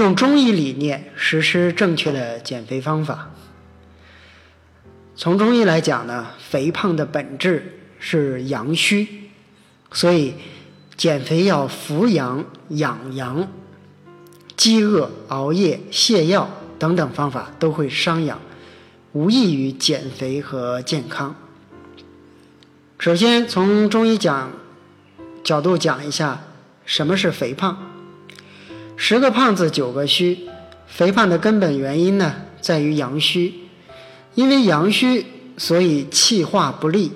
用中医理念实施正确的减肥方法。从中医来讲呢，肥胖的本质是阳虚，所以减肥要扶阳养阳。饥饿、熬夜、泻药等等方法都会伤阳，无益于减肥和健康。首先从中医讲角度讲一下什么是肥胖。十个胖子九个虚，肥胖的根本原因呢在于阳虚，因为阳虚，所以气化不利，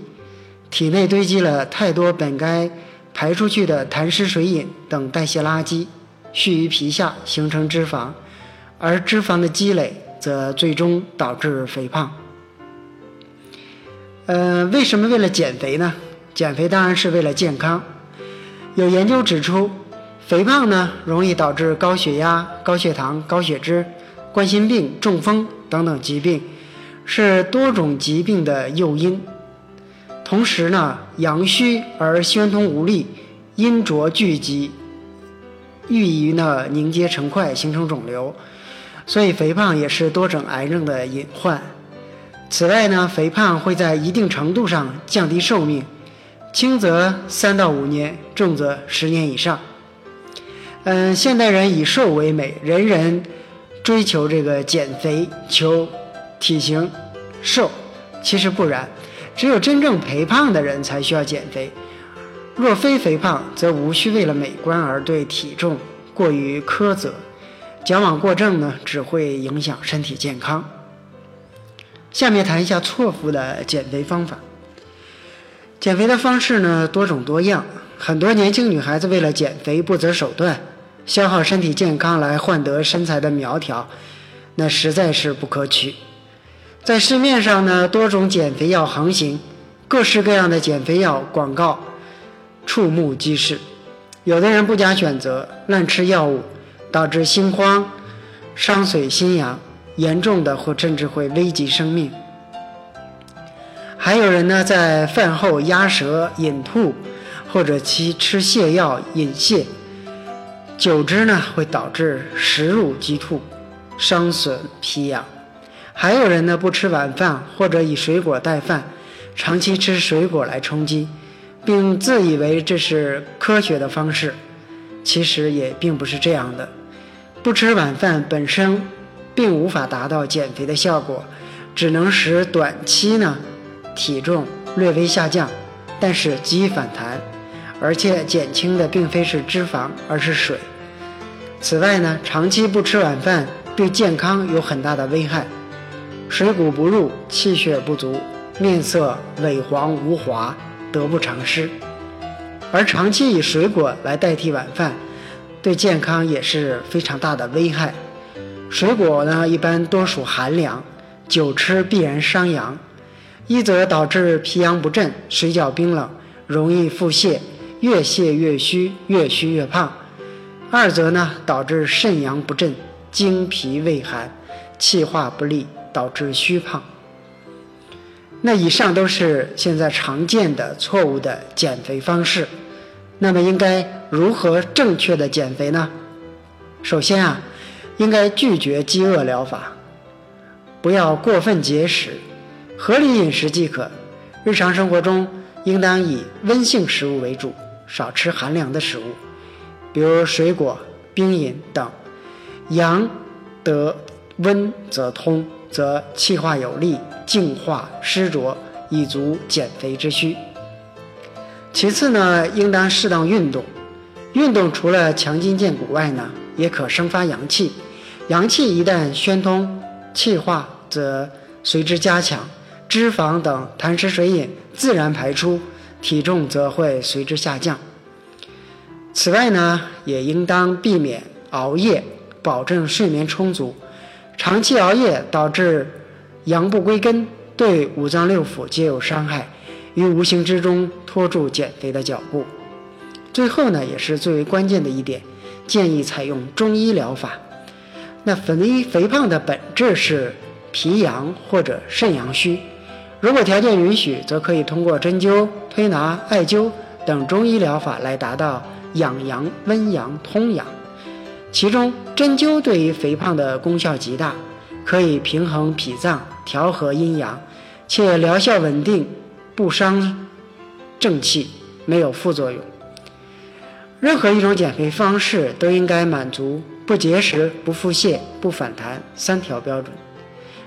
体内堆积了太多本该排出去的痰湿水饮等代谢垃圾。蓄于皮下，形成脂肪，而脂肪的积累则最终导致肥胖。呃，为什么为了减肥呢？减肥当然是为了健康。有研究指出，肥胖呢容易导致高血压、高血糖、高血脂、冠心病、中风等等疾病，是多种疾病的诱因。同时呢，阳虚而宣通无力，阴浊聚集。易于呢凝结成块，形成肿瘤，所以肥胖也是多种癌症的隐患。此外呢，肥胖会在一定程度上降低寿命，轻则三到五年，重则十年以上。嗯，现代人以瘦为美，人人追求这个减肥，求体型瘦，其实不然，只有真正肥胖的人才需要减肥。若非肥胖，则无需为了美观而对体重过于苛责，矫枉过正呢，只会影响身体健康。下面谈一下错误的减肥方法。减肥的方式呢多种多样，很多年轻女孩子为了减肥不择手段，消耗身体健康来换得身材的苗条，那实在是不可取。在市面上呢，多种减肥药横行，各式各样的减肥药广告。触目即视，有的人不加选择，乱吃药物，导致心慌、伤髓心阳，严重的或甚至会危及生命。还有人呢，在饭后压舌饮吐，或者其吃泻药引泻，久之呢会导致食入即吐，伤损脾阳。还有人呢，不吃晚饭或者以水果代饭，长期吃水果来充饥。并自以为这是科学的方式，其实也并不是这样的。不吃晚饭本身并无法达到减肥的效果，只能使短期呢体重略微下降，但是极易反弹，而且减轻的并非是脂肪，而是水。此外呢，长期不吃晚饭对健康有很大的危害，水谷不入，气血不足，面色萎黄无华。得不偿失，而长期以水果来代替晚饭，对健康也是非常大的危害。水果呢，一般多属寒凉，久吃必然伤阳。一则导致脾阳不振，水饺冰冷，容易腹泻，越泻越虚，越虚越胖；二则呢，导致肾阳不振，精脾胃寒，气化不利，导致虚胖。那以上都是现在常见的错误的减肥方式，那么应该如何正确的减肥呢？首先啊，应该拒绝饥饿疗法，不要过分节食，合理饮食即可。日常生活中应当以温性食物为主，少吃寒凉的食物，比如水果、冰饮等。阳得温则通，则气化有力。净化湿浊，以足减肥之需。其次呢，应当适当运动。运动除了强筋健骨外呢，也可生发阳气。阳气一旦宣通，气化则随之加强，脂肪等痰湿水饮自然排出，体重则会随之下降。此外呢，也应当避免熬夜，保证睡眠充足。长期熬夜导致。阳不归根，对五脏六腑皆有伤害，于无形之中拖住减肥的脚步。最后呢，也是最为关键的一点，建议采用中医疗法。那肥肥胖的本质是脾阳或者肾阳虚，如果条件允许，则可以通过针灸、推拿、艾灸等中医疗法来达到养阳、温阳、通阳。其中针灸对于肥胖的功效极大，可以平衡脾脏、调和阴阳，且疗效稳定，不伤正气，没有副作用。任何一种减肥方式都应该满足不节食、不腹泻、不反弹三条标准，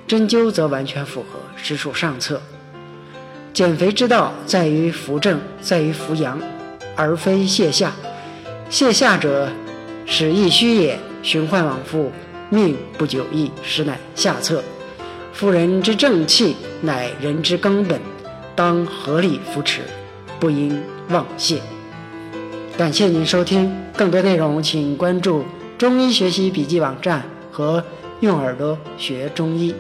针灸则完全符合，实属上策。减肥之道在于扶正，在于扶阳，而非泻下。泻下者，使益虚也，循环往复，命不久矣，实乃下策。夫人之正气，乃人之根本，当合理扶持，不应妄泻。感谢您收听，更多内容请关注中医学习笔记网站和用耳朵学中医。